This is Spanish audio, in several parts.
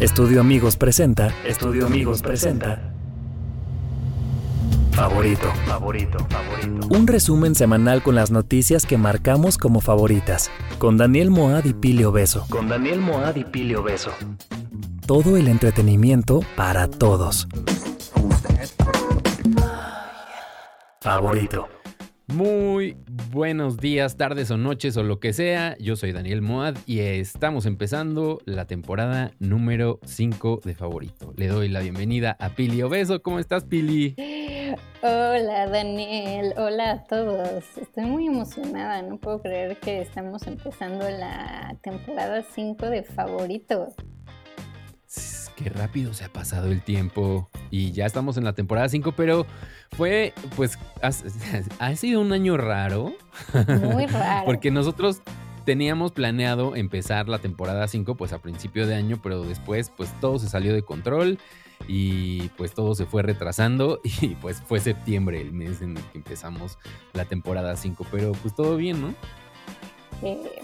Estudio Amigos presenta. Estudio Amigos presenta. Favorito, favorito, favorito. Un resumen semanal con las noticias que marcamos como favoritas. Con Daniel Moad y Pilio Beso. Con Daniel Moad y Pilio Beso. Todo el entretenimiento para todos. Favorito. Muy buenos días, tardes o noches o lo que sea. Yo soy Daniel Moad y estamos empezando la temporada número 5 de Favorito. Le doy la bienvenida a Pili Obeso. ¿Cómo estás, Pili? Hola, Daniel. Hola a todos. Estoy muy emocionada. No puedo creer que estamos empezando la temporada 5 de Favorito. Qué rápido se ha pasado el tiempo y ya estamos en la temporada 5, pero fue, pues, ha, sido un año raro. Muy raro. Porque nosotros teníamos planeado empezar la temporada 5 pues a principio de año, pero después pues todo se salió de control y pues todo se fue retrasando y pues fue septiembre el mes en el que empezamos la temporada 5, pero pues todo bien, ¿no? Eh,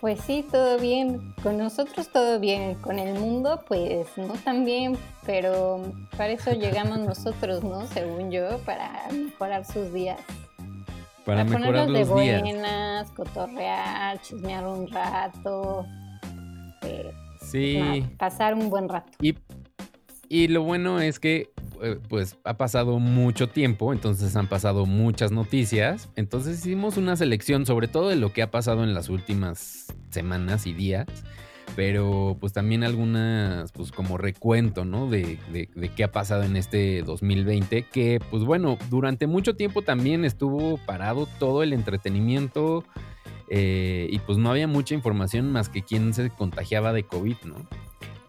pues sí, todo bien. Con nosotros todo bien. Con el mundo, pues no tan bien. Pero para eso llegamos nosotros, ¿no? Según yo, para mejorar sus días. Para, mejorar ponernos los de días. buenas, cotorrear, chismear un rato. eh, Sí. nada, pasar un buen rato. Y, y lo bueno es que pues ha pasado mucho tiempo, entonces han pasado muchas noticias. Entonces hicimos una selección sobre todo de lo que ha pasado en las últimas semanas y días. Pero pues también algunas, pues como recuento, ¿no? De, de, de qué ha pasado en este 2020. Que pues bueno, durante mucho tiempo también estuvo parado todo el entretenimiento. eh, y pues no había mucha información más que quién se contagiaba de COVID, ¿no?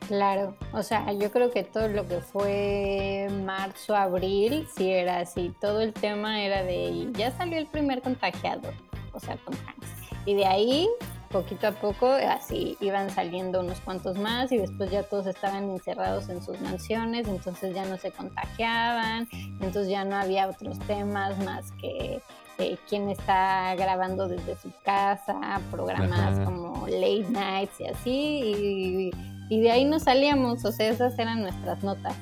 Claro, o sea, yo creo que todo lo que fue marzo, abril, sí era así. Todo el tema era de ya salió el primer contagiado, o sea, Hanks. Y de ahí, poquito a poco, así iban saliendo unos cuantos más y después ya todos estaban encerrados en sus mansiones, entonces ya no se contagiaban, entonces ya no había otros temas más que eh, quién está grabando desde su casa, programas Ajá. como late nights y así. Y, y de ahí nos salíamos, o sea, esas eran nuestras notas.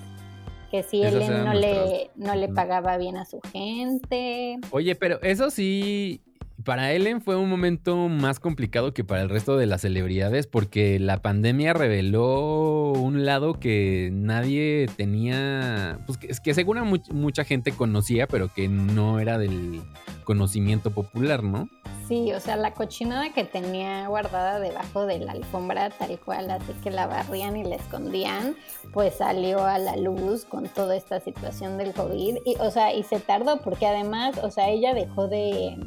Que si eran no le, no le pagaba bien a su gente. Oye, pero eso sí, para Ellen fue un momento más complicado que para el resto de las celebridades porque la pandemia reveló un lado que nadie tenía, pues que, es que much- mucha gente conocía, pero que no era del conocimiento popular, ¿no? Sí, o sea, la cochinada que tenía guardada debajo de la alfombra, tal cual, así que la barrían y la escondían, pues salió a la luz con toda esta situación del COVID. Y, o sea, y se tardó, porque además, o sea, ella dejó de.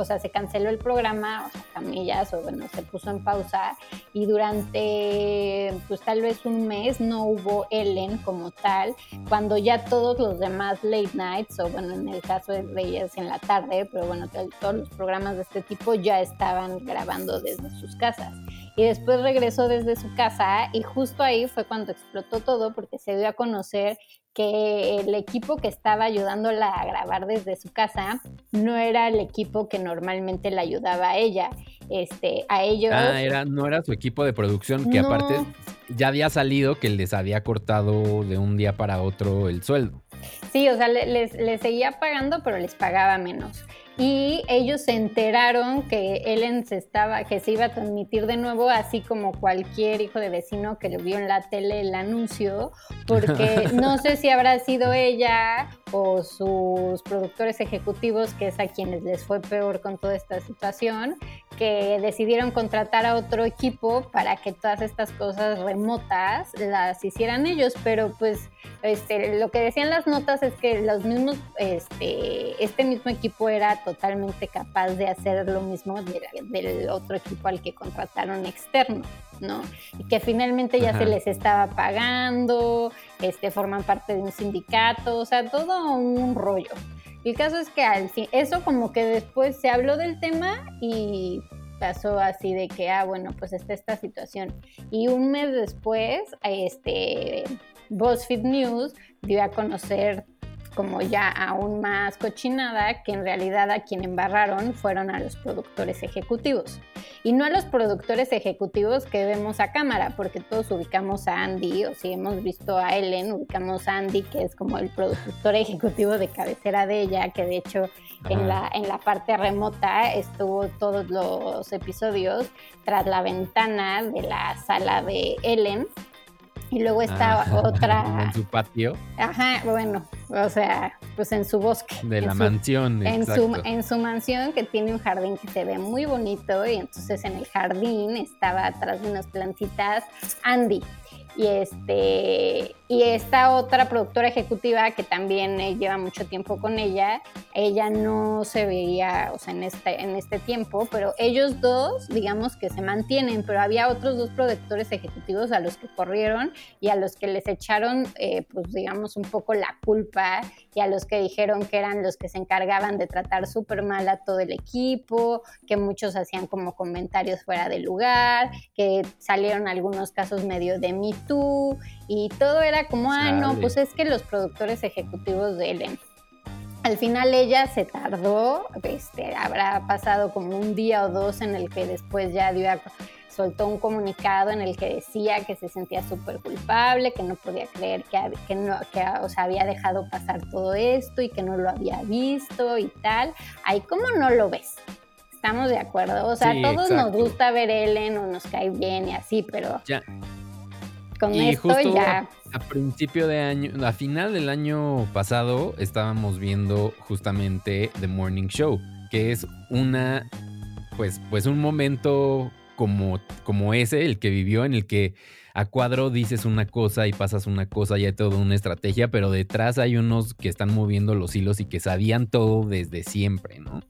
O sea, se canceló el programa, o sea, camillas, o bueno, se puso en pausa. Y durante, pues tal vez un mes no hubo Ellen como tal, cuando ya todos los demás late nights, o bueno, en el caso de ellas en la tarde, pero bueno, to- todos los programas de este tipo ya estaban grabando desde sus casas. Y después regresó desde su casa y justo ahí fue cuando explotó todo porque se dio a conocer que el equipo que estaba ayudándola a grabar desde su casa no era el equipo que normalmente la ayudaba a ella. Este, a ellos Ah, era, no era su equipo de producción, que No. aparte ya había salido que les había cortado de un día para otro el sueldo. Sí, o sea, le- les, les seguía pagando, pero les pagaba menos. Y ellos se enteraron que Ellen se estaba, que se iba a transmitir de nuevo, así como cualquier hijo de vecino que lo vio en la tele el anuncio, porque no sé si habrá sido ella o sus productores ejecutivos, que es a quienes les fue peor con toda esta situación, que decidieron contratar a otro equipo para que todas estas cosas remotas las hicieran ellos, pero pues este, lo que decían las notas es que los mismos, este, este mismo equipo era totalmente capaz de hacer lo mismo del otro equipo al que contrataron externo, ¿no? Y que finalmente ya se les estaba pagando, este, forman parte de un sindicato, o sea, todo un rollo. El caso es que al eso como que después se habló del tema y pasó así de que, ah, bueno, pues está esta situación. Y un mes después, este, BuzzFeed News dio a conocer como ya aún más cochinada, que en realidad a quien embarraron fueron a los productores ejecutivos. Y no a los productores ejecutivos que vemos a cámara, porque todos ubicamos a Andy, o si hemos visto a Ellen, ubicamos a Andy, que es como el productor ejecutivo de cabecera de ella, que de hecho en la, en la parte remota estuvo todos los episodios tras la ventana de la sala de Ellen y luego está ah, otra. En su patio. Ajá, bueno, o sea, pues en su bosque. De la mansión, en su, en su mansión que tiene un jardín que se ve muy bonito y entonces en el jardín estaba atrás de unas plantitas Andy y este y esta otra productora ejecutiva que también eh, lleva mucho tiempo con ella, ella no se veía, o este en este tiempo, pero ellos dos, digamos que se mantienen, pero había otros dos productores ejecutivos a los que corrieron y a los que les echaron, eh, pues digamos un poco la culpa y a los que dijeron que eran los que se encargaban de tratar súper mal a todo el equipo, que muchos hacían como comentarios fuera de lugar, que salieron algunos casos medio de Me Too y todo era como, ah, no, pues es que los productores ejecutivos de Ellen. Al final ella se tardó, este, habrá pasado como un día o dos en el que después ya dio soltó un comunicado en el que decía que se sentía súper culpable, que no podía creer que, que, no, que o sea, había dejado pasar todo esto y que no lo había visto y tal. Ahí, ¿cómo no lo ves? Estamos de acuerdo. O sea, a todos nos gusta ver Ellen o nos cae bien y así, pero ya. Con esto ya. A, principio de año, a final del año pasado, estábamos viendo justamente The Morning Show, que es una, pues, pues un momento como, como ese, el que vivió, en el que a cuadro dices una cosa y pasas una cosa y hay toda una estrategia, pero detrás hay unos que están moviendo los hilos y que sabían todo desde siempre, ¿no?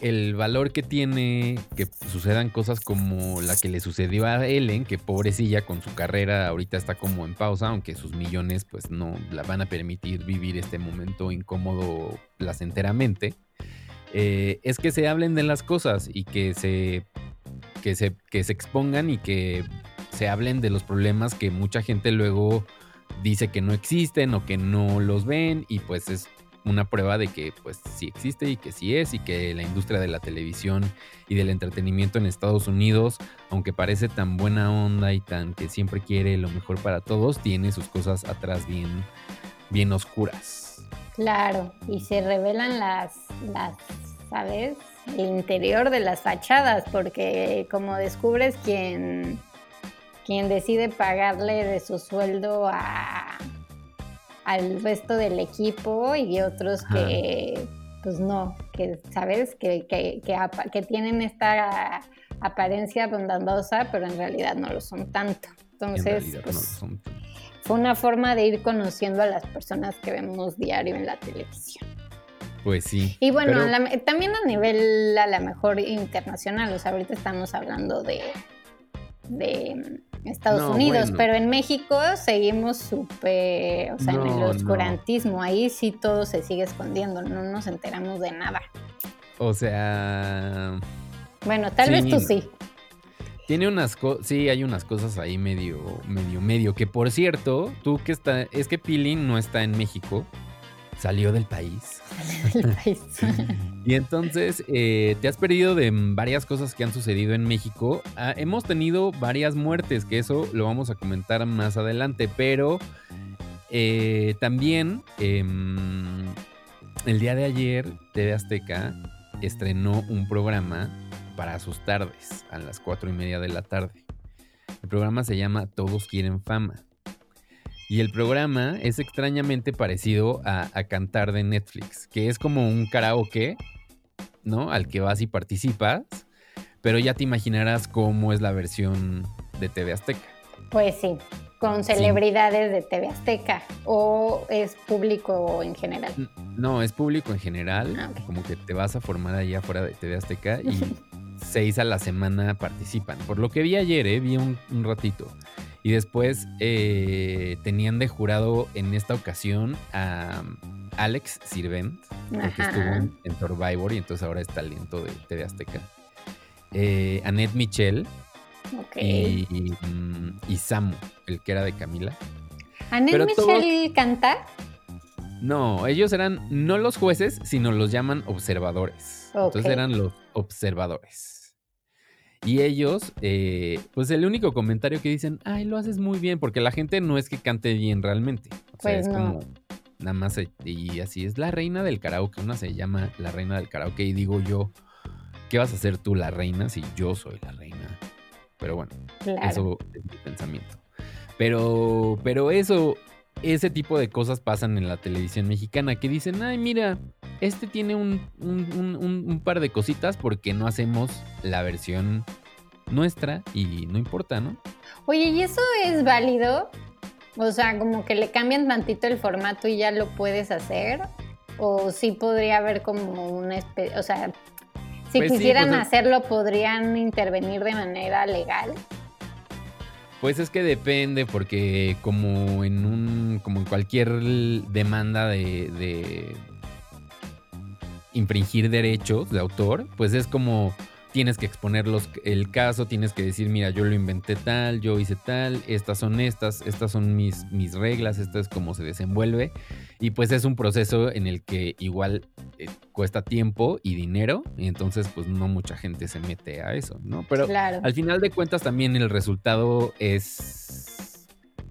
El valor que tiene que sucedan cosas como la que le sucedió a Ellen, que pobrecilla con su carrera ahorita está como en pausa, aunque sus millones pues no la van a permitir vivir este momento incómodo placenteramente. Eh, es que se hablen de las cosas y que se que se, que se expongan y que se hablen de los problemas que mucha gente luego dice que no existen o que no los ven y pues es una prueba de que pues sí existe y que sí es y que la industria de la televisión y del entretenimiento en Estados Unidos, aunque parece tan buena onda y tan que siempre quiere lo mejor para todos, tiene sus cosas atrás bien, bien oscuras. Claro, y se revelan las, las ¿sabes? el interior de las fachadas, porque como descubres quien, quien decide pagarle de su sueldo a, al resto del equipo y otros que, pues no, que sabes, que, que, que, tienen esta apariencia bondadosa, pero en realidad no lo son tanto. Entonces, pues, fue una forma de ir conociendo a las personas que vemos diario en la televisión. Pues sí. Y bueno, también a nivel a lo mejor internacional, o sea, ahorita estamos hablando de, de Estados Unidos, pero en México seguimos súper, o sea, en el oscurantismo, ahí sí todo se sigue escondiendo, no nos enteramos de nada. O sea... Bueno, tal vez tú sí. Tiene unas cosas, sí, hay unas cosas ahí medio, medio, medio, que por cierto, tú que está, es que Pilín no está en México, salió del país. del país. y entonces eh, te has perdido de varias cosas que han sucedido en México. Ah, hemos tenido varias muertes, que eso lo vamos a comentar más adelante, pero eh, también em, el día de ayer TV Azteca estrenó un programa para sus tardes, a las cuatro y media de la tarde. El programa se llama Todos quieren fama. Y el programa es extrañamente parecido a, Cantar de Netflix, que es como un karaoke, ¿no? Al que vas y participas, pero ya te imaginarás cómo es la versión de TV Azteca. Pues sí, con celebridades de TV Azteca o es público en general. No, es público en general, ah, como que te vas a formar ahí afuera de TV Azteca y seis a la semana participan. Por lo que vi ayer, eh, vi un, ratito. Y después eh, tenían de jurado en esta ocasión a Alex Sirvent, que estuvo en, Survivor y entonces ahora es talento de TV Azteca. Eh, Annette Michel y, y, Samu, el que era de Camila. ¿Annette Michel canta? No, ellos eran no los jueces, sino los llaman observadores. Entonces eran los observadores. Y ellos, eh, pues el único comentario que dicen, ay, lo haces muy bien, porque la gente no es que cante bien realmente. O sea, pues es como nada más, y así es la reina del karaoke. Una se llama la reina del karaoke y digo yo, ¿qué vas a hacer tú la reina si yo soy la reina? Pero bueno, eso es mi pensamiento. Pero, pero eso, ese tipo de cosas pasan en la televisión mexicana que dicen, ay, mira, este tiene un, un, par de cositas porque no hacemos la versión nuestra y no importa, ¿no? Oye, ¿y eso es válido? O sea, como que le cambian tantito el formato y ya lo puedes hacer. O sí podría haber como una especie, o sea, si pues quisieran pues hacerlo, ¿podrían intervenir de manera legal? Pues es que depende, porque como en un. como en cualquier demanda de, de infringir derechos de autor, pues es como tienes que exponer el caso, tienes que decir, mira, yo lo inventé tal, yo hice tal, estas son estas, estas son mis, mis reglas, esto es cómo se desenvuelve. Y pues es un proceso en el que igual eh, cuesta tiempo y dinero, y entonces pues no mucha gente se mete a eso, ¿no? Pero al final de cuentas también el resultado es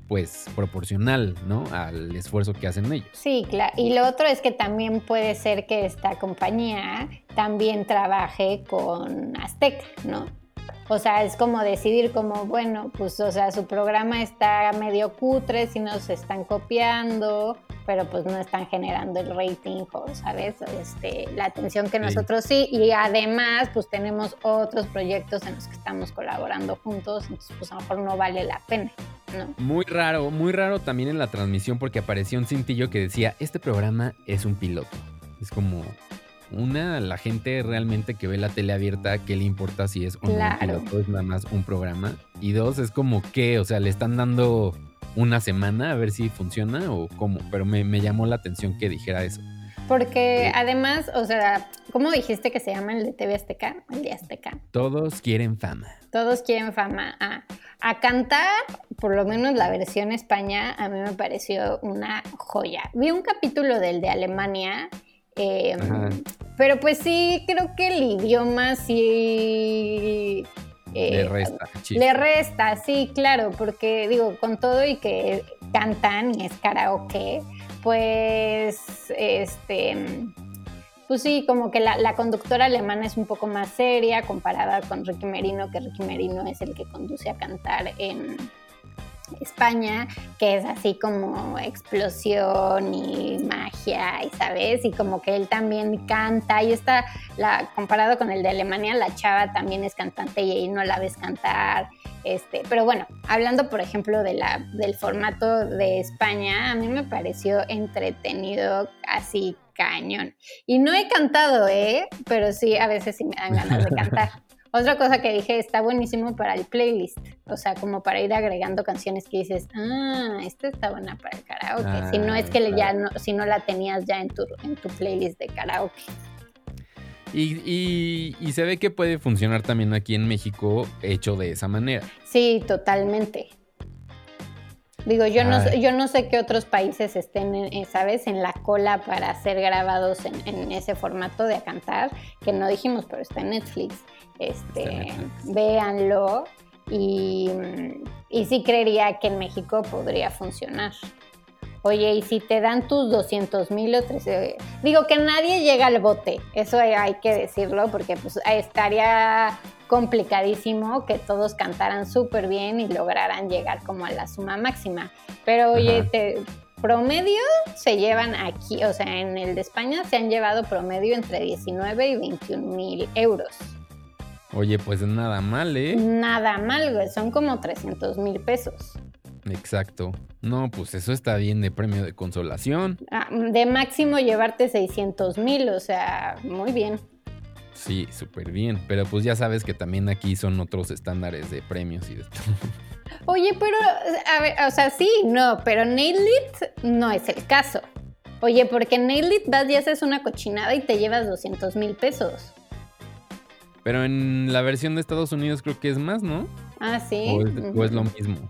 pues proporcional, ¿no? Al esfuerzo que hacen ellos. Sí, claro. Y lo otro es que también puede ser que esta compañía también trabaje con Aztec, ¿no? O sea, es como decidir como, bueno, pues, o sea, su programa está medio cutre, si nos están copiando, pero pues no están generando el rating, ¿sabes? Este, la atención que nosotros sí. Y además, pues tenemos otros proyectos en los que estamos colaborando juntos, entonces pues a lo mejor no vale la pena. ¿no? Muy raro, muy raro también en la transmisión porque apareció un cintillo que decía, este programa es un piloto. Es como, una, la gente realmente que ve la tele abierta, ¿qué le importa si es un piloto? Es nada más un programa. Y dos, es como que, o sea, le están dando una semana a ver si funciona o cómo. Pero me, llamó la atención que dijera eso. Porque además, o sea, ¿cómo dijiste que se llama el de TV Azteca? El de Azteca. Todos quieren fama. Todos quieren fama. Ah, a cantar, por lo menos la versión España, a mí me pareció una joya. Vi un capítulo del de Alemania Em, pero pues sí, creo que el idioma sí... Eh, le resta. Le resta, sí, claro, porque digo, con todo y que cantan y es karaoke, pues, este, pues sí, como que la, la, conductora alemana es un poco más seria comparada con Ricky Merino, que Ricky Merino es el que conduce a cantar en, España, que es así como explosión y magia, sabes, y como que él también canta, y está, la, comparado con el de Alemania, la chava también es cantante y ahí no la ves cantar. Este, pero bueno, hablando por ejemplo de la, del formato de España, a mí me pareció entretenido así cañón. Y no he cantado, ¿eh? Pero sí, a veces sí me dan ganas de cantar. Otra cosa que dije, está buenísimo para el playlist, o sea, como para ir agregando canciones que dices, ah, esta está buena para el karaoke, si no es que ya no, si no la tenías ya en tu, en tu playlist de karaoke. Y, y, se ve que puede funcionar también aquí en México hecho de esa manera. Sí, totalmente. Digo, yo no, yo no sé qué otros países estén, eh, ¿sabes?, en la cola para ser grabados en, en, ese formato de cantar, que no dijimos, pero está en Netflix. Este, véanlo y, y sí creería que en México podría funcionar. Oye, y si te dan tus 200 mil o 13, digo que nadie llega al bote, eso hay que decirlo, porque pues estaría complicadísimo que todos cantaran súper bien y lograran llegar como a la suma máxima. Pero oye, te, promedio se llevan aquí, o sea, en el de España se han llevado promedio entre 19 y 21 mil euros. Oye, pues nada mal, ¿eh? Nada mal, güey. Son como 300 mil pesos. Exacto. No, pues eso está bien de premio de consolación. Ah, de máximo llevarte 600 mil, o sea, muy bien. Sí, súper bien. Pero pues ya sabes que también aquí son otros estándares de premios y de todo. Oye, pero, a ver, o sea, sí, no, pero Nail It no es el caso. Oye, porque Nail It das y haces una cochinada y te llevas 200 mil pesos. Pero en la versión de Estados Unidos creo que es más, ¿no? Ah, sí. O es, lo mismo.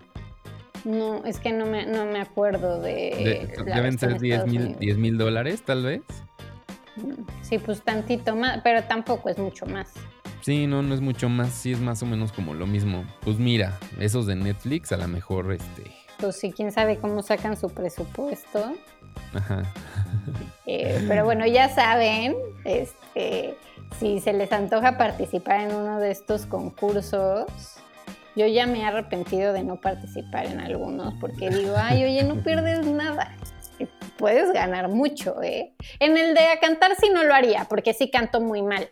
No, es que no me, no me acuerdo de. deben ser 10 mil dólares, tal vez. Sí, pues tantito más, pero tampoco es mucho más. Sí, no, no es mucho más, sí es más o menos como lo mismo. Pues mira, esos de Netflix a lo mejor este. Pues sí, quién sabe cómo sacan su presupuesto. Ajá. Eh, pero bueno, ya saben, este, si se les antoja participar en uno de estos concursos, yo ya me he arrepentido de no participar en algunos porque digo, ay, oye, no pierdes nada. Puedes ganar mucho, ¿eh? En el de a cantar sí no lo haría, porque sí canto muy mal.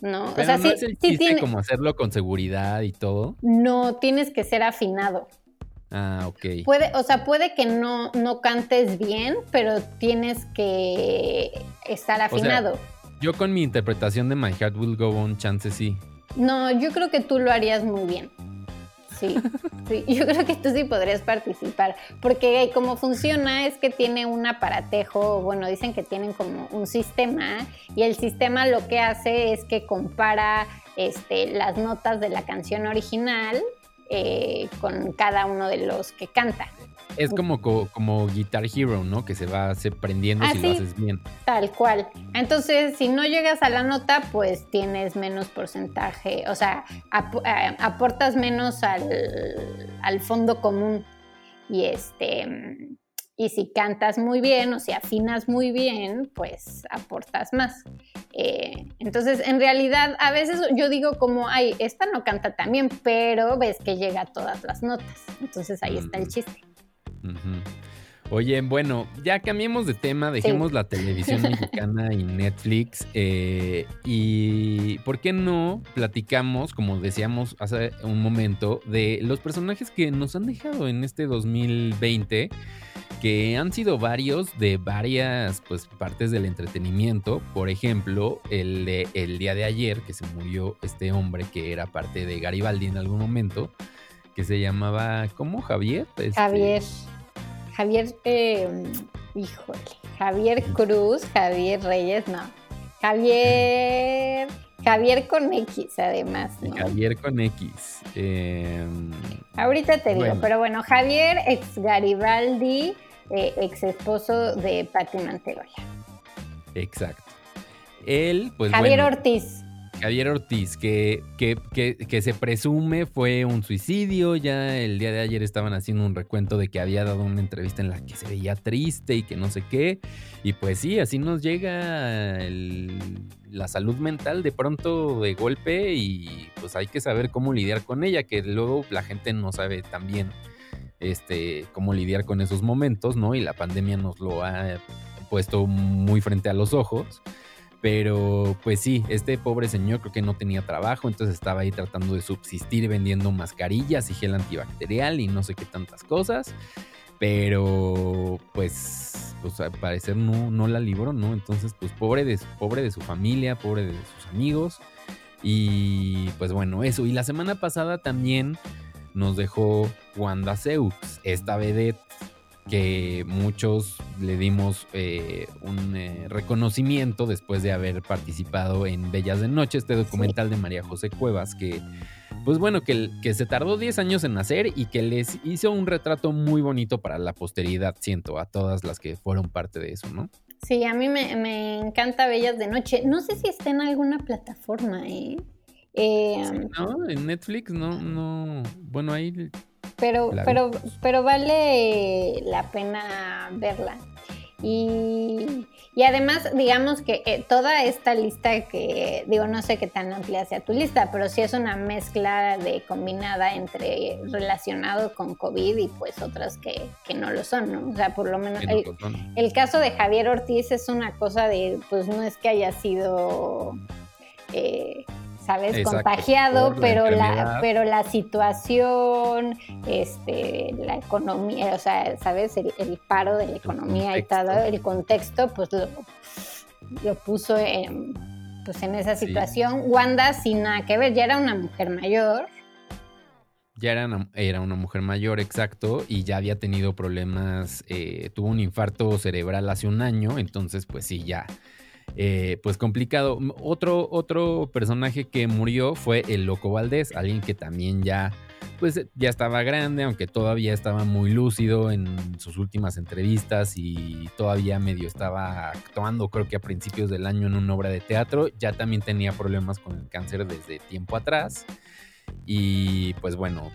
¿No? o sea, sí, tiene... como hacerlo con seguridad y todo. No, tienes que ser afinado. Ah, ok. Puede, o sea, puede que no, no cantes bien, pero tienes que estar afinado. yo con mi interpretación de My Heart Will Go On, chance sí. No, yo creo que tú lo harías muy bien. Sí, sí, yo creo que tú sí podrías participar, porque como funciona es que tiene un aparatejo, bueno, dicen que tienen como un sistema y el sistema lo que hace es que compara este, las notas de la canción original eh, con cada uno de los que canta. Es como, como Guitar Hero, ¿no? Que se va se prendiendo si lo haces bien. Tal cual. Entonces, si no llegas a la nota, pues tienes menos porcentaje, o sea, eh, aportas menos al, fondo común. Y este. Y si cantas muy bien o si afinas muy bien, pues aportas más. Eh, entonces, en realidad, a veces yo digo como, ay, esta no canta tan bien, pero ves que llega a todas las notas. Entonces ahí está el chiste. Oye, bueno, ya cambiemos de tema, dejemos la televisión mexicana y Netflix. Eh, y ¿por qué no platicamos, como decíamos hace un momento, de los personajes que nos han dejado en este 2020? que han sido varios de varias pues, partes del entretenimiento. Por ejemplo, el, de, el día de ayer que se murió este hombre que era parte de Garibaldi en algún momento, que se llamaba, ¿cómo? Javier. Este, Javier. Javier, eh, híjole, Javier Cruz, Javier Reyes, no. Javier, Javier con X, además. Javier con X. Em, Ahorita te digo, pero bueno, Javier, ex Garibaldi, eh, ex esposo de Pati Manterola. Exacto. Él, pues. Javier Ortiz. Javier Ortiz, que, que, se presume fue un suicidio. Ya el día de ayer estaban haciendo un recuento de que había dado una entrevista en la que se veía triste y que no sé qué. Y pues sí, así nos llega la salud mental de pronto de golpe y pues hay que saber cómo lidiar con ella, que luego la gente no sabe también este, cómo lidiar con esos momentos, ¿no? Y la pandemia nos lo ha puesto muy frente a los ojos. Pero pues sí, este pobre señor creo que no tenía trabajo, entonces estaba ahí tratando de subsistir vendiendo mascarillas y gel antibacterial y no sé qué tantas cosas. Pero pues, pues al parecer no, no la libró, ¿no? Entonces pues pobre de, pobre de su familia, pobre de sus amigos. Y pues bueno, eso. Y la semana pasada también nos dejó Wanda Seux, esta vedette que muchos le dimos eh, un eh, reconocimiento después de haber participado en Bellas de Noche, este documental de María José Cuevas, que pues bueno, que, que se tardó 10 años en hacer y que les hizo un retrato muy bonito para la posteridad, siento, a todas las que fueron parte de eso, ¿no? Sí, a mí me, me encanta Bellas de Noche. No sé si está en alguna plataforma, ¿eh? eh no, en Netflix no, no. Bueno, ahí pero, pero, pero vale la pena verla. Y, y además, digamos que eh, toda esta lista que, digo, no sé qué tan amplia sea tu lista, pero sí es una mezcla de combinada entre relacionado con COVID y pues otras que, que no lo son, ¿no? O sea, por lo menos el, el, caso de Javier Ortiz es una cosa de, pues no es que haya sido... Eh, ¿sabes? Contagiado, pero la, pero la situación, este, la economía, o sea, ¿sabes? El, paro de la economía y todo, el contexto, pues lo, lo puso en, pues en esa situación. Wanda sin nada que ver, ya era una mujer mayor. Ya era una, era una mujer mayor, exacto, y ya había tenido problemas, eh, tuvo un infarto cerebral hace un año, entonces pues sí, ya eh, pues complicado. Otro, otro personaje que murió fue el Loco Valdés, alguien que también ya, pues ya estaba grande, aunque todavía estaba muy lúcido en sus últimas entrevistas y todavía medio estaba actuando, creo que a principios del año en una obra de teatro. Ya también tenía problemas con el cáncer desde tiempo atrás. Y pues bueno,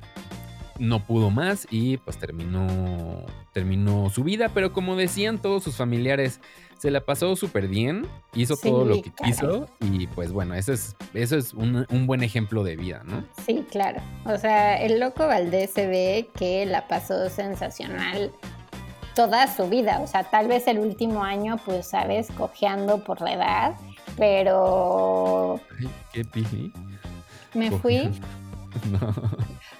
no pudo más y pues terminó, terminó su vida, pero como decían todos sus familiares, se la pasó súper bien, hizo todo lo que quiso y pues bueno, eso es, eso es un, buen ejemplo de vida, ¿no? Sí, claro. O sea, el loco Valdés se ve que la pasó sensacional toda su vida, o sea, tal vez el último año, pues, sabes, cojeando por la edad, pero... Ay, qué. Me fui. no.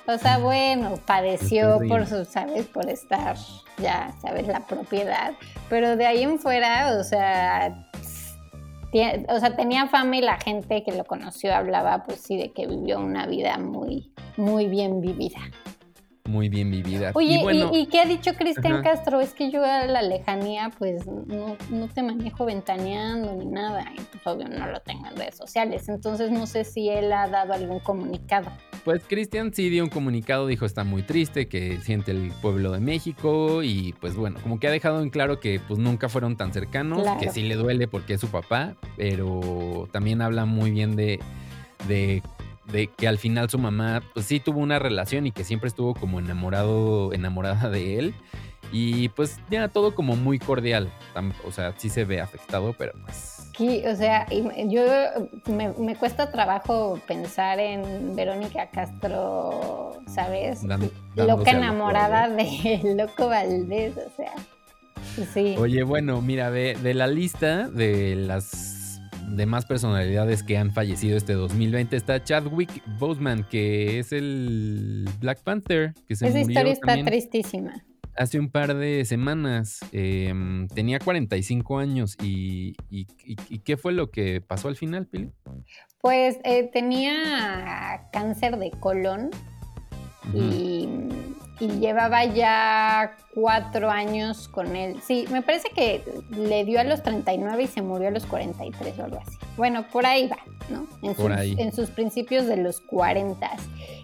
O sea, bueno, padeció por su, ¿sabes? Por estar ya, ¿sabes? La propiedad. Pero de ahí en fuera, o sea, o sea, tenía fama y la gente que lo conoció hablaba, pues sí, de que vivió una vida muy, muy bien vivida muy bien vivida. Oye, y, qué ha dicho Cristian Castro? Es que yo a la lejanía, pues no, no, te manejo ventaneando ni nada, y pues obvio no lo tengo en redes sociales, entonces no sé si él ha dado algún comunicado. Pues Cristian sí dio un comunicado, dijo está muy triste, que siente el pueblo de México y pues bueno, como que ha dejado en claro que pues nunca fueron tan cercanos, que sí le duele porque es su papá, pero también habla muy bien de, de de que al final su mamá, pues sí tuvo una relación y que siempre estuvo como enamorado, enamorada de él. Y pues ya todo como muy cordial. O sea, sí se ve afectado, pero pues. Sí, o sea, yo me, cuesta trabajo pensar en Verónica Castro, ¿sabes? Loca enamorada de Loco Valdés, o sea. Sí. Oye, bueno, mira, de, de la lista de las de más personalidades que han fallecido este 2020 está Chadwick Boseman, que es el Black Panther, que se Esa historia está tristísima. Hace un par de semanas em, tenía 45 años y, ¿qué fue lo que pasó al final, Pili? Pues eh, tenía cáncer de colon y y llevaba ya cuatro años con él. Sí, me parece que le dio a los 39 y se murió a los 43 o algo así. Bueno, por ahí va, ¿no? En, por sus, ahí. en sus principios de los 40.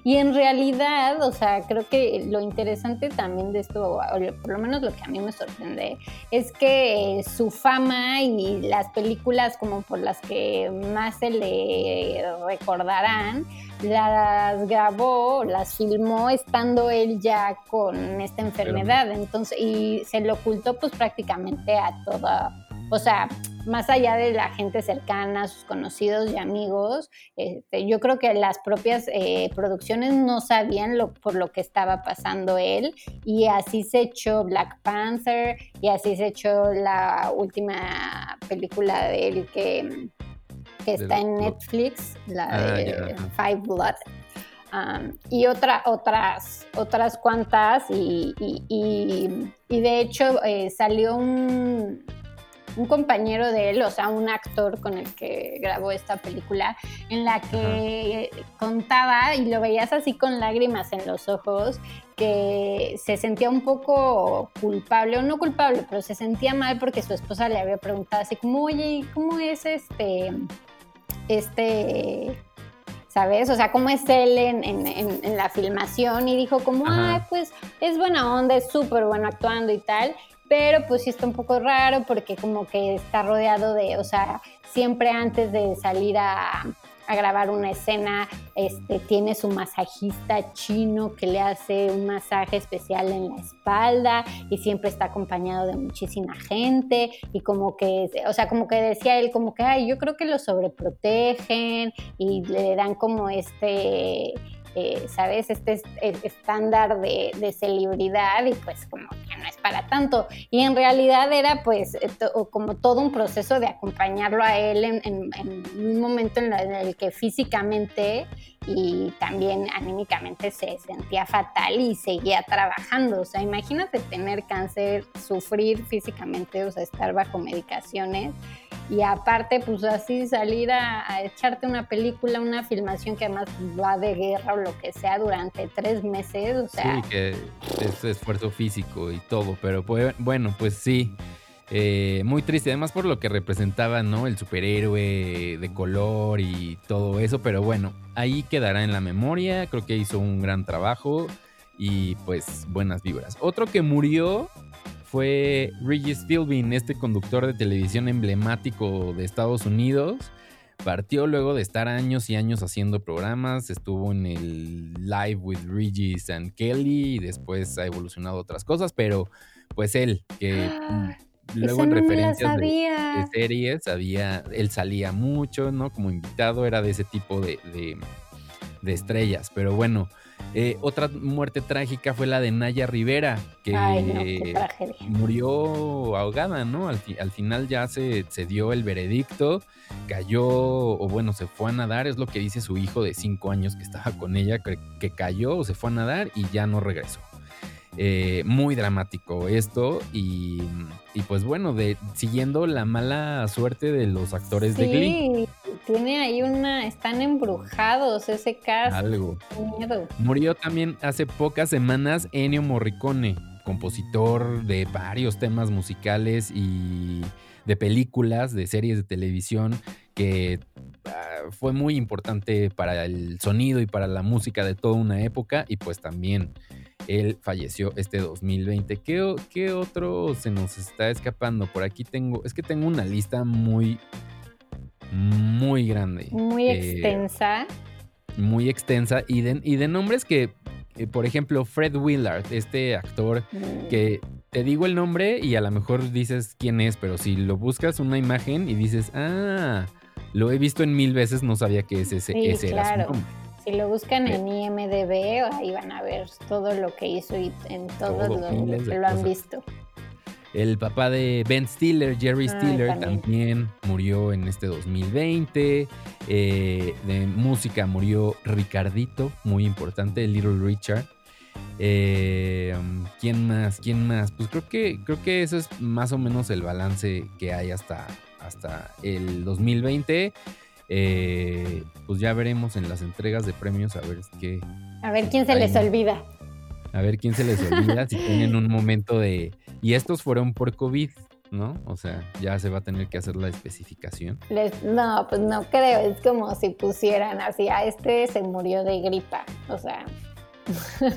Y en realidad, o sea, creo que lo interesante también de esto, por lo menos lo que a mí me sorprende, es que su fama y las películas como por las que más se le recordarán, las grabó, las filmó estando él ya con esta enfermedad, entonces, y se lo ocultó pues prácticamente a toda, o sea, más allá de la gente cercana, sus conocidos y amigos, este, yo creo que las propias eh, producciones no sabían lo, por lo que estaba pasando él. Y así se echó Black Panther y así se echó la última película de él que que está en Netflix, la ah, de Five Blood. Um, y otra, otras, otras cuantas, y, de hecho eh, salió un, un compañero de él, o sea, un actor con el que grabó esta película, en la que contaba y lo veías así con lágrimas en los ojos, que se sentía un poco culpable, o no culpable, pero se sentía mal porque su esposa le había preguntado así como, oye, ¿cómo es este? Este, ¿sabes? O sea, cómo es él en, la filmación y dijo como, ah, pues es buena onda, es súper bueno actuando y tal, pero pues sí está un poco raro porque como que está rodeado de, o sea, siempre antes de salir a, a grabar una escena, este, tiene su masajista chino que le hace un masaje especial en la espalda y siempre está acompañado de muchísima gente y como que, o sea, como que decía él como que, ay, yo creo que lo sobreprotegen y le dan como este eh, ¿sabes? Este estándar de, celebridad y pues como que no es para tanto. Y en realidad era pues eh, como todo un proceso de acompañarlo a él en, un momento en, el que físicamente y también anímicamente se sentía fatal y seguía trabajando. O sea, imagínate tener cáncer, sufrir físicamente, o sea, estar bajo medicaciones y aparte, pues así salir a, echarte una película, una filmación que además va de guerra o lo que sea durante tres meses, o sea... Sí, que es esfuerzo físico y todo, pero pues, bueno, pues sí, eh, muy triste, además por lo que representaba, ¿no? El superhéroe de color y todo eso, pero bueno, ahí quedará en la memoria, creo que hizo un gran trabajo y pues buenas vibras. Otro que murió fue Regis Philbin, este conductor de televisión emblemático de Estados Unidos. Partió luego de estar años y años haciendo programas, estuvo en el Live with Regis and Kelly y después ha evolucionado otras cosas, pero pues él, que ah, luego en referencias de, series, había, él salía mucho, ¿no? Como invitado, era de ese tipo de, de estrellas, pero bueno, eh, otra muerte trágica fue la de Naya Rivera, que murió ahogada, ¿no? Al, final ya se, se, dio el veredicto, cayó, o bueno, se fue a nadar, es lo que dice su hijo de cinco años que estaba con ella, que, cayó o se fue a nadar y ya no regresó. Eh, muy dramático esto y, pues bueno, de, siguiendo la mala suerte de los actores de Glee tiene ahí una, están embrujados ese caso. Algo. Murió también hace pocas semanas Ennio Morricone, compositor de varios temas musicales y de películas, de series de televisión, que ah, fue muy importante para el sonido y para la música de toda una época y pues también él falleció este 2020. ¿Qué, ¿Qué, otro se nos está escapando? Por aquí tengo, es que tengo una lista muy, muy grande. Muy eh, extensa. Muy extensa y de, y de nombres que, eh, por ejemplo, Fred Willard, este actor mm. que te digo el nombre y a lo mejor dices quién es, pero si lo buscas una imagen y dices, ah, lo he visto en mil veces, no sabía que ese, ese era su nombre. Si lo buscan en IMDB, ahí van a ver todo lo que hizo y en todos los lo, lo han visto. El papá de Ben Stiller, Jerry Stiller, también. murió en este 2020. Eh, de música murió Ricardito, muy importante, Little Richard. Eh, ¿Quién más? ¿Quién más? Pues creo que, creo que eso es más o menos el balance que hay hasta, hasta el 2020. Eh, pues ya veremos en las entregas de premios a ver qué. A ver quién se les olvida. A ver quién se les olvida si tienen un momento de y estos fueron por COVID, ¿no? O sea, ya se va a tener que hacer la especificación. no, pues no creo. Es como si pusieran así, a este se murió de gripa. O sea.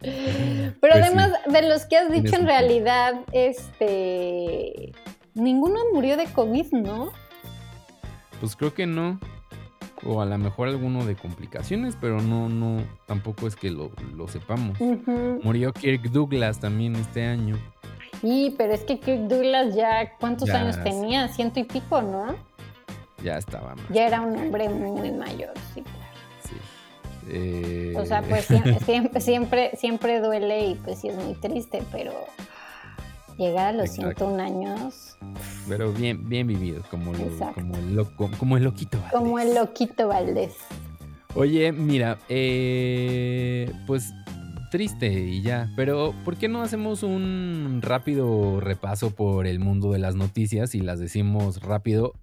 Pero pues además de los que has dicho, en realidad, este. Ninguno murió de COVID, ¿no? Pues creo que no o a lo mejor alguno de complicaciones, pero no, no, tampoco es que lo, sepamos. Murió Kirk Douglas también este año. Sí, pero es que Kirk Douglas ya, ¿cuántos años tenía? Ciento y pico, ¿no? Ya estaba más. Ya era un hombre muy mayor, sí, Sí. O sea, pues siempre, siempre, siempre duele y pues sí es muy triste, pero llegar a los 101 años. Pero bien, bien vivido, como, como, el loco, como el loquito Valdés. Como el loquito Valdés. Oye, mira, eh, pues triste y ya, pero ¿por qué no hacemos un rápido repaso por el mundo de las noticias y las decimos rápido?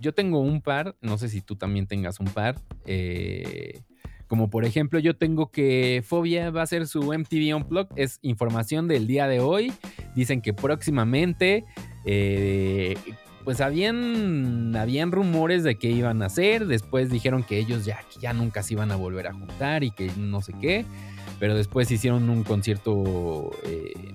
Yo tengo un par, no sé si tú también tengas un par. Eh, como por ejemplo, yo tengo que Fobia va a ser su MTV Unplugged. Es información del día de hoy. Dicen que próximamente. Eh, pues habían, habían rumores de que iban a hacer. Después dijeron que ellos ya, ya nunca se iban a volver a juntar y que no sé qué. Pero después hicieron un concierto eh,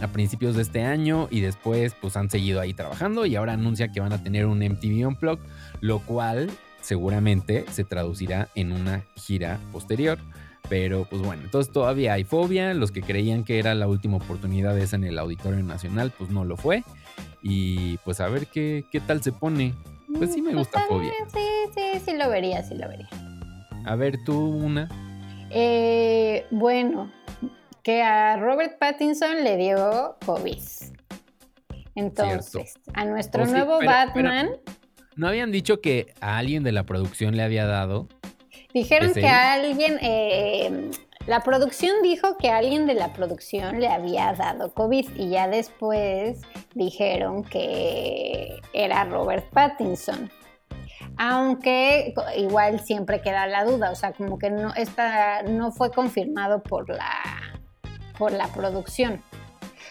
a principios de este año y después pues han seguido ahí trabajando y ahora anuncia que van a tener un MTV Unplugged, lo cual seguramente se traducirá en una gira posterior. Pero pues bueno, entonces todavía hay fobia. Los que creían que era la última oportunidad esa en el Auditorio Nacional, pues no lo fue. Y pues a ver qué, qué tal se pone. Pues sí me pues gusta fobia. Sí, sí, sí lo vería, sí lo vería. A ver, tú una. Eh, bueno, que a Robert Pattinson le dio COVID. Entonces, a nuestro Oh, sí, nuevo pero- Batman ¿No habían dicho que a alguien de la producción le había dado? dijeron ¿Es que a alguien, eh, la producción dijo que a alguien de la producción le había dado COVID y ya después dijeron que era Robert Pattinson. Aunque igual siempre queda la duda, o sea, como que no, esta, no fue confirmado por la, por la producción.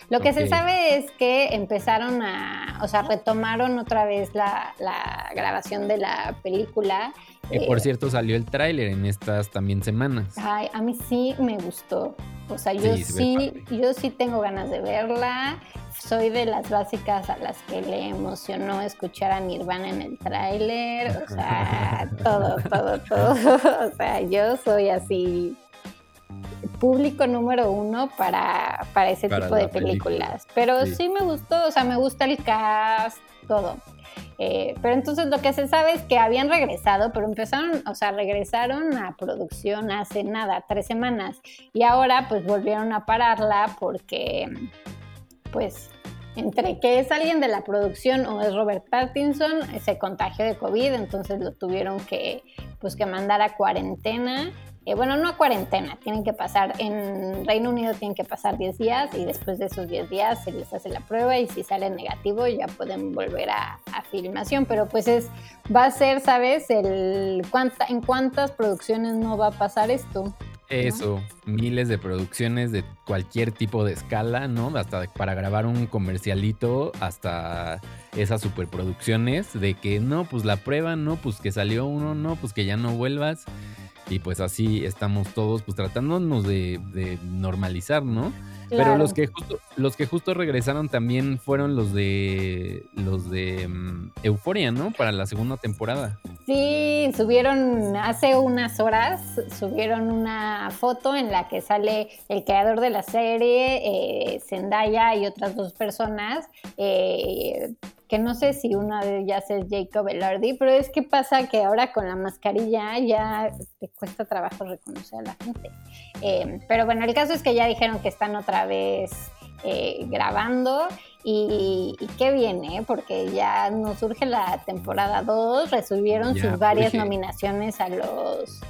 Lo que se sabe es que empezaron a, o sea, retomaron otra vez la, la grabación de la película. Que eh, por cierto salió el tráiler en estas también semanas. Ay, a mí sí me gustó. O sea, yo Sí, yo sí tengo ganas de verla. Soy de las básicas a las que le emocionó escuchar a Nirvana en el tráiler. O sea, todo, todo, todo. O sea, yo soy así público número uno para, para ese Para tipo de la película. películas. Pero Sí. sí. me gustó, o sea, me gusta el cast, todo. Eh, pero entonces lo que se sabe es que habían regresado, pero empezaron, o sea, regresaron a producción hace nada, tres semanas. Y ahora pues volvieron a pararla porque, pues, entre que es alguien de la producción o es Robert Pattinson, se contagió de COVID, entonces lo tuvieron que, pues, que mandar a cuarentena. Eh, bueno, no a cuarentena, tienen que pasar, en Reino Unido tienen que pasar 10 días y después de esos 10 días se les hace la prueba y si sale negativo ya pueden volver a, filmación, pero pues es, va a ser, ¿sabes? El, cuánta, ¿En cuántas producciones no va a pasar esto? Eso, miles de producciones de cualquier tipo de escala, ¿no? Hasta para grabar un comercialito, hasta esas superproducciones de que no, pues la prueba, no, pues que salió uno, no, pues que ya no vuelvas. Y pues así estamos todos, pues tratándonos de, de normalizar, ¿no? Pero los que justo, los que justo regresaron también fueron los de los de mm, Euforia, ¿no? Para la segunda temporada. Sí, subieron hace unas horas, subieron una foto en la que sale el creador de la serie, eh, Zendaya y otras dos personas, eh, que no sé si una de ellas es Jacob Elordi, pero es que pasa que ahora con la mascarilla ya te cuesta trabajo reconocer a la gente. Eh, pero bueno, el caso es que ya dijeron que están otra vez eh, grabando y, y qué bien, ¿eh? porque ya nos surge la temporada 2, recibieron Ya, sus varias nominaciones a los,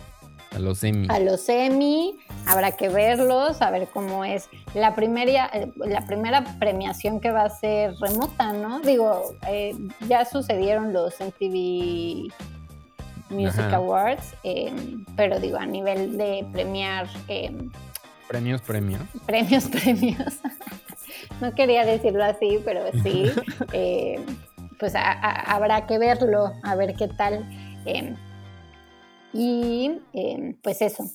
A los Emmy. a los Emmy, habrá que verlos, a ver cómo es la primera, eh, la primera premiación que va a ser remota, ¿no? Digo, eh, ya sucedieron los MTV Music Ajá. Awards, eh, pero digo, a nivel de premiar... eh, Premios, premios. premios, premios. no quería decirlo así, pero sí. pues a- a- habrá que verlo, a ver qué tal. Y eh, pues eso.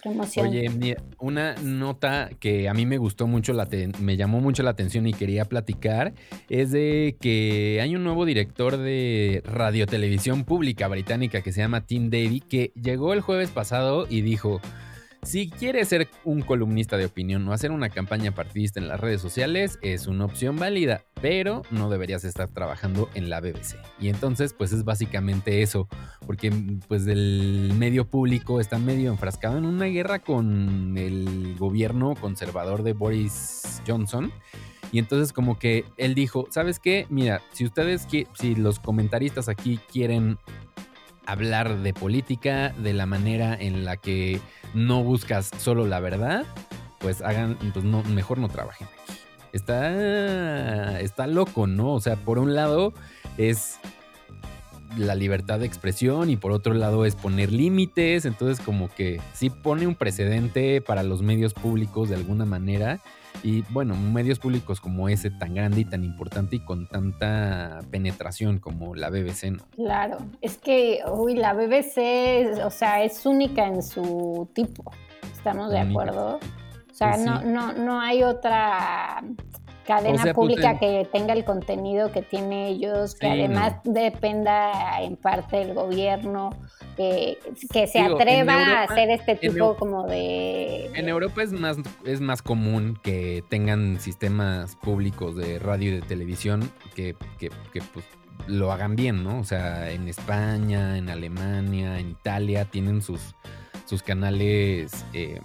Qué emoción. Oye, una nota que a mí me gustó mucho, la me llamó mucho la atención y quería platicar, es de que hay un nuevo director de radiotelevisión pública británica que se llama Tim Davy, que llegó el jueves pasado y dijo, si quieres ser un columnista de opinión o hacer una campaña partidista en las redes sociales, es una opción válida, pero no deberías estar trabajando en la BBC. Y entonces, pues es básicamente eso, porque pues el medio público está medio enfrascado en una guerra con el gobierno conservador de Boris Johnson. Y entonces como que él dijo, ¿sabes qué? Mira, si ustedes, si los comentaristas aquí quieren hablar de política de la manera en la que no buscas solo la verdad, pues hagan, pues no, mejor no trabajen aquí. Está, está loco, ¿no? O sea, por un lado es la libertad de expresión y por otro lado es poner límites, entonces como que sí pone un precedente para los medios públicos de alguna manera y bueno, medios públicos como ese tan grande y tan importante y con tanta penetración como la BBC, ¿no? Claro, es que, uy, la BBC, o sea, es única en su tipo. ¿Estamos de Única. acuerdo? O sea, Pues no, sí. no, no hay otra cadena O sea, pues, pública que tenga el contenido que tienen ellos, que Sí, además dependa en parte del gobierno, eh, que se Digo, atreva a hacer este tipo como de... En Europa es más, es más común que tengan sistemas públicos de radio y de televisión que, que- que, pues, lo hagan bien, ¿no? O sea, en España, en Alemania, en Italia, tienen sus, sus canales, em,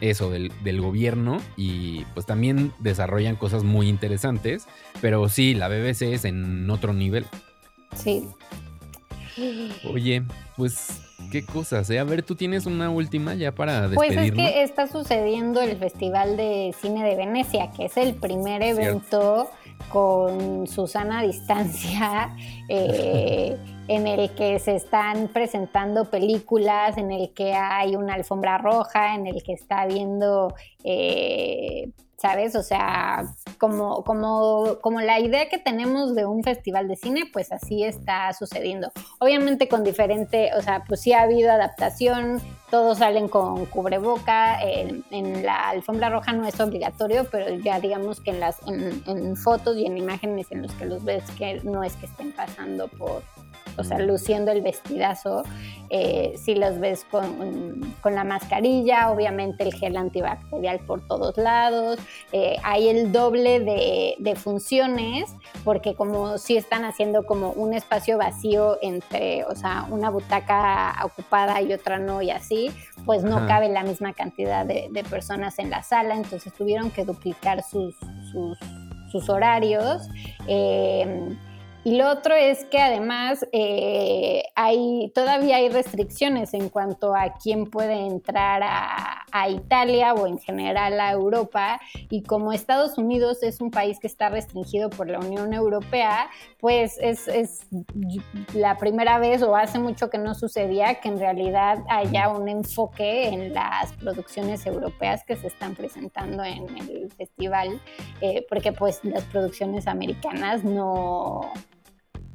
eso, del, del, gobierno y pues también desarrollan cosas muy interesantes, pero sí, la BBC es en otro nivel. Sí. Oye, pues qué cosas, ¿eh? A ver, tú tienes una última ya para despedirnos. Pues es que está sucediendo el Festival de Cine de Venecia, que es el primer evento con Susana Distancia, eh, en el que se están presentando películas, en el que hay una alfombra roja, en el que está viendo eh, ¿sabes? O sea, como, como, como la idea que tenemos de un festival de cine, pues así está sucediendo. Obviamente con diferente, o sea, pues sí ha habido adaptación, todos salen con cubreboca, en, la alfombra roja no es obligatorio, pero ya digamos que en las en fotos y en imágenes en los que los ves que no es que estén pasando por o sea, luciendo el vestidazo. Eh, si los ves con, la mascarilla, obviamente el gel antibacterial por todos lados. Eh, hay el doble de, funciones, porque como si están haciendo como un espacio vacío entre, o sea, una butaca ocupada y otra no, y así, pues no cabe la misma cantidad de, personas en la sala, entonces tuvieron que duplicar sus, sus, horarios. Eh, y lo otro es que además eh, hay, todavía hay restricciones en cuanto a quién puede entrar a, Italia o en general a Europa. Y como Estados Unidos es un país que está restringido por la Unión Europea, pues es, es la primera vez o hace mucho que no sucedía que en realidad haya un enfoque en las producciones europeas que se están presentando en el festival, eh, porque pues las producciones americanas no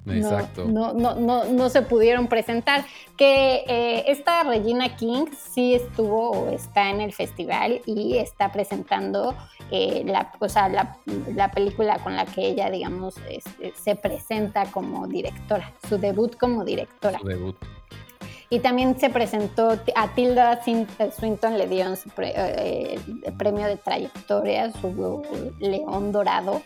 Exacto. No, no, no, no, se pudieron presentar. Que eh, esta Regina King sí estuvo o está en el festival y está presentando eh, la, o sea, la, película con la que ella, digamos, este, se presenta como directora, su debut como directora. Su debut. Y también se presentó a Tilda Swinton, le dieron su eh, premio de trayectoria, su León Dorado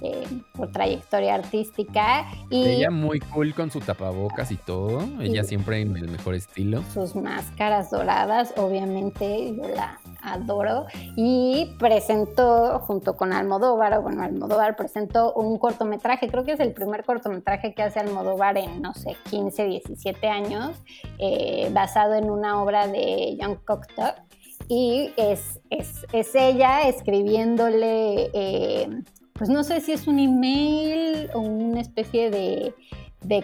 eh, por trayectoria artística. Y ella muy cool con su tapabocas y todo, ella siempre en el mejor estilo. Sus máscaras doradas, obviamente, yo la adoro. Y presentó, junto con Almodóvar, o bueno, Almodóvar presentó un cortometraje, creo que es el primer cortometraje que hace Almodóvar en, no sé, 15, 17 años, eh, basado en una obra de John Cocteau. Y es, es, es ella escribiéndole eh, pues no sé si es un email o una especie de,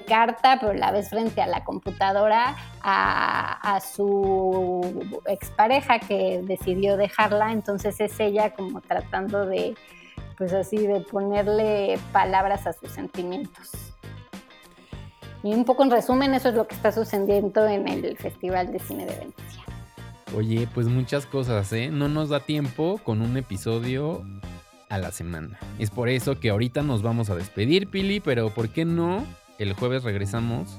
carta, pero la ves frente a la computadora a, su expareja que decidió dejarla, entonces es ella como tratando de, pues así, de ponerle palabras a sus sentimientos. Y un poco en resumen, eso es lo que está sucediendo en el Festival de Cine de Venecia. Oye, pues muchas cosas, ¿eh? No nos da tiempo con un episodio a la semana. Es por eso que ahorita nos vamos a despedir, Pili, pero ¿por qué no? El jueves regresamos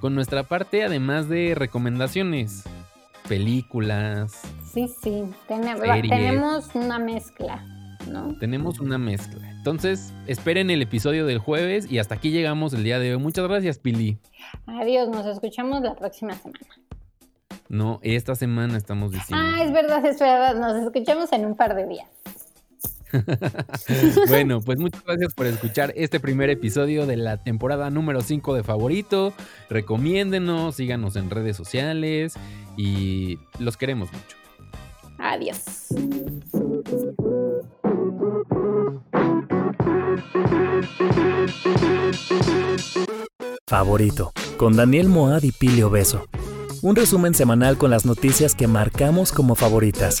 con nuestra parte, además de recomendaciones, películas. Sí, sí, tenemos una mezcla, ¿no? Tenemos una mezcla. Entonces, esperen el episodio del jueves y hasta aquí llegamos el día de hoy. Muchas gracias, Pili. Adiós, nos escuchamos la próxima semana. No, esta semana estamos diciendo. Ah, es verdad, es verdad. Nos escuchamos en un par de días. bueno, pues muchas gracias por escuchar este primer episodio de la temporada número 5 de Favorito. Recomiéndenos, síganos en redes sociales y los queremos mucho. Adiós. Favorito, con Daniel Moad y Pili Beso. Un resumen semanal con las noticias que marcamos como favoritas.